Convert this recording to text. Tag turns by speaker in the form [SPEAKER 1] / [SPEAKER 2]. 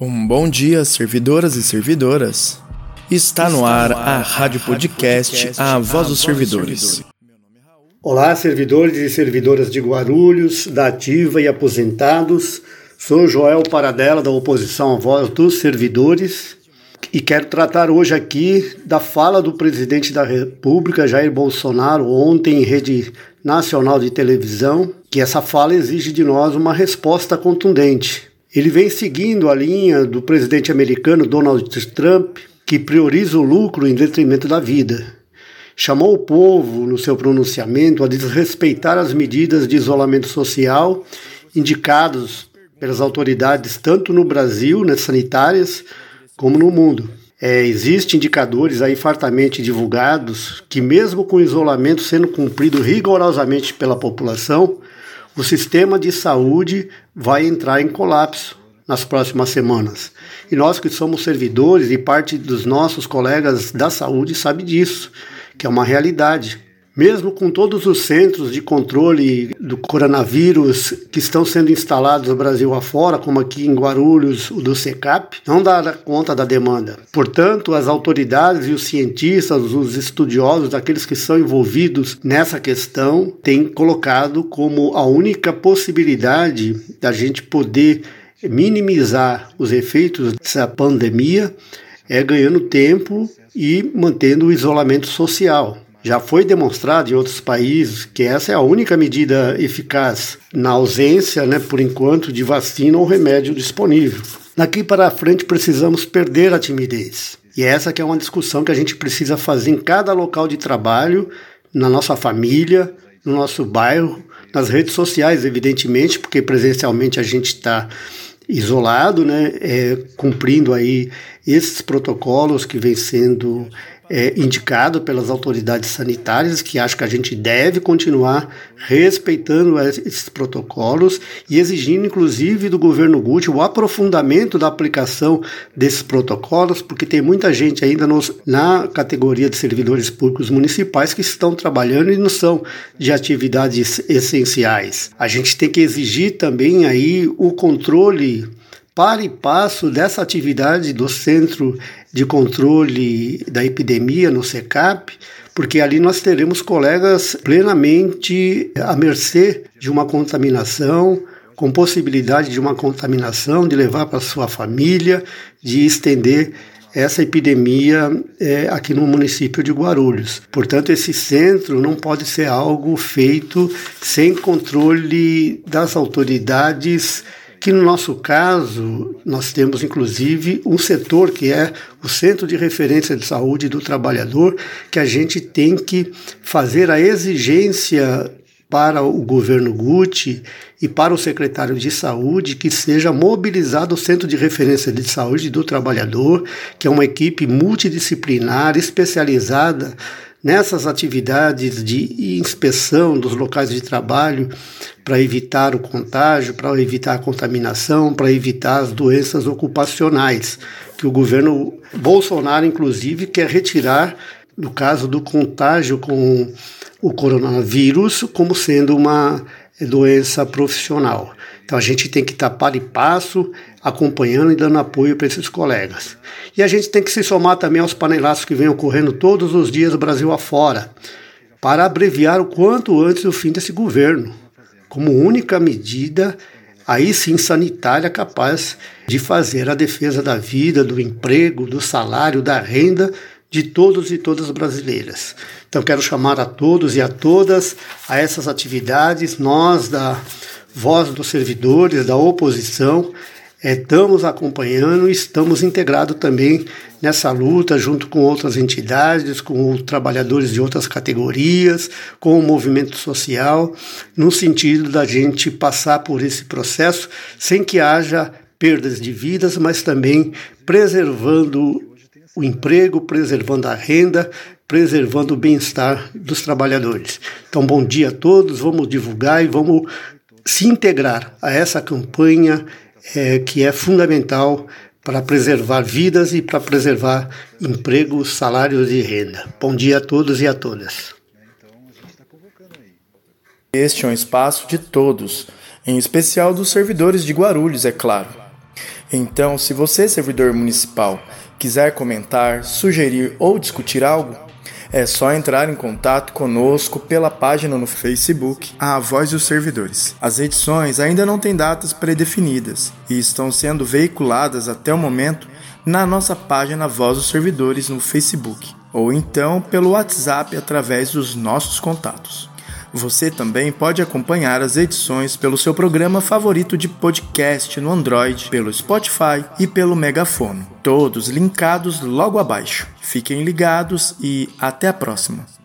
[SPEAKER 1] Um bom dia, servidoras e servidoras. Está no ar a Rádio Podcast A Voz dos Servidores.
[SPEAKER 2] Olá, servidores e servidoras de Guarulhos, da Ativa e aposentados. Sou Joel Paradela, da oposição à Voz dos Servidores, e quero tratar hoje aqui da fala do presidente da República, Jair Bolsonaro, ontem em rede nacional de televisão, que essa fala exige de nós uma resposta contundente ele vem seguindo a linha do presidente americano Donald Trump, que prioriza o lucro em detrimento da vida. Chamou o povo, no seu pronunciamento, a desrespeitar as medidas de isolamento social indicadas pelas autoridades tanto no Brasil, nas sanitárias, como no mundo. É, Existem indicadores aí fartamente divulgados que, mesmo com o isolamento sendo cumprido rigorosamente pela população, o sistema de saúde vai entrar em colapso nas próximas semanas. E nós que somos servidores e parte dos nossos colegas da saúde sabe disso, que é uma realidade. Mesmo com todos os centros de controle do coronavírus que estão sendo instalados no Brasil afora, como aqui em Guarulhos, o do SECAP, não dá conta da demanda. Portanto, as autoridades e os cientistas, os estudiosos, aqueles que são envolvidos nessa questão, têm colocado como a única possibilidade da gente poder minimizar os efeitos dessa pandemia é ganhando tempo e mantendo o isolamento social. Já foi demonstrado em outros países que essa é a única medida eficaz na ausência, né, por enquanto, de vacina ou remédio disponível. Daqui para frente precisamos perder a timidez. E essa que é uma discussão que a gente precisa fazer em cada local de trabalho, na nossa família, no nosso bairro, nas redes sociais, evidentemente, porque presencialmente a gente está isolado, né, é, cumprindo aí esses protocolos que vêm sendo é, indicado pelas autoridades sanitárias, que acho que a gente deve continuar respeitando esses protocolos e exigindo, inclusive, do governo Gucci o aprofundamento da aplicação desses protocolos, porque tem muita gente ainda nos, na categoria de servidores públicos municipais que estão trabalhando e não são de atividades essenciais. A gente tem que exigir também aí o controle para e passo dessa atividade do Centro de Controle da Epidemia no SECAP, porque ali nós teremos colegas plenamente à mercê de uma contaminação, com possibilidade de uma contaminação, de levar para sua família, de estender essa epidemia é, aqui no município de Guarulhos. Portanto, esse centro não pode ser algo feito sem controle das autoridades que no nosso caso nós temos inclusive um setor que é o Centro de Referência de Saúde do Trabalhador, que a gente tem que fazer a exigência para o governo Gucci e para o secretário de Saúde que seja mobilizado o Centro de Referência de Saúde do Trabalhador, que é uma equipe multidisciplinar especializada nessas atividades de inspeção dos locais de trabalho para evitar o contágio, para evitar a contaminação, para evitar as doenças ocupacionais, que o governo Bolsonaro, inclusive, quer retirar, no caso do contágio com o coronavírus, como sendo uma doença profissional. Então a gente tem que estar para e passo, acompanhando e dando apoio para esses colegas. E a gente tem que se somar também aos panelaços que vêm ocorrendo todos os dias Brasil afora, para abreviar o quanto antes o fim desse governo, como única medida, aí sim sanitária, capaz de fazer a defesa da vida, do emprego, do salário, da renda de todos e todas brasileiras. Então quero chamar a todos e a todas a essas atividades, nós da voz dos servidores, da oposição, é, estamos acompanhando e estamos integrados também nessa luta, junto com outras entidades, com trabalhadores de outras categorias, com o movimento social, no sentido da gente passar por esse processo sem que haja perdas de vidas, mas também preservando o emprego, preservando a renda, preservando o bem-estar dos trabalhadores. Então, bom dia a todos, vamos divulgar e vamos se integrar a essa campanha é, que é fundamental para preservar vidas e para preservar empregos, salários e renda. Bom dia a todos e a todas.
[SPEAKER 1] Este é um espaço de todos, em especial dos servidores de Guarulhos, é claro. Então, se você, servidor municipal, quiser comentar, sugerir ou discutir algo, é só entrar em contato conosco pela página no Facebook A Voz dos Servidores. As edições ainda não têm datas predefinidas e estão sendo veiculadas até o momento na nossa página Voz dos Servidores no Facebook ou então pelo WhatsApp através dos nossos contatos. Você também pode acompanhar as edições pelo seu programa favorito de podcast no Android, pelo Spotify e pelo Megafono, todos linkados logo abaixo. Fiquem ligados e até a próxima!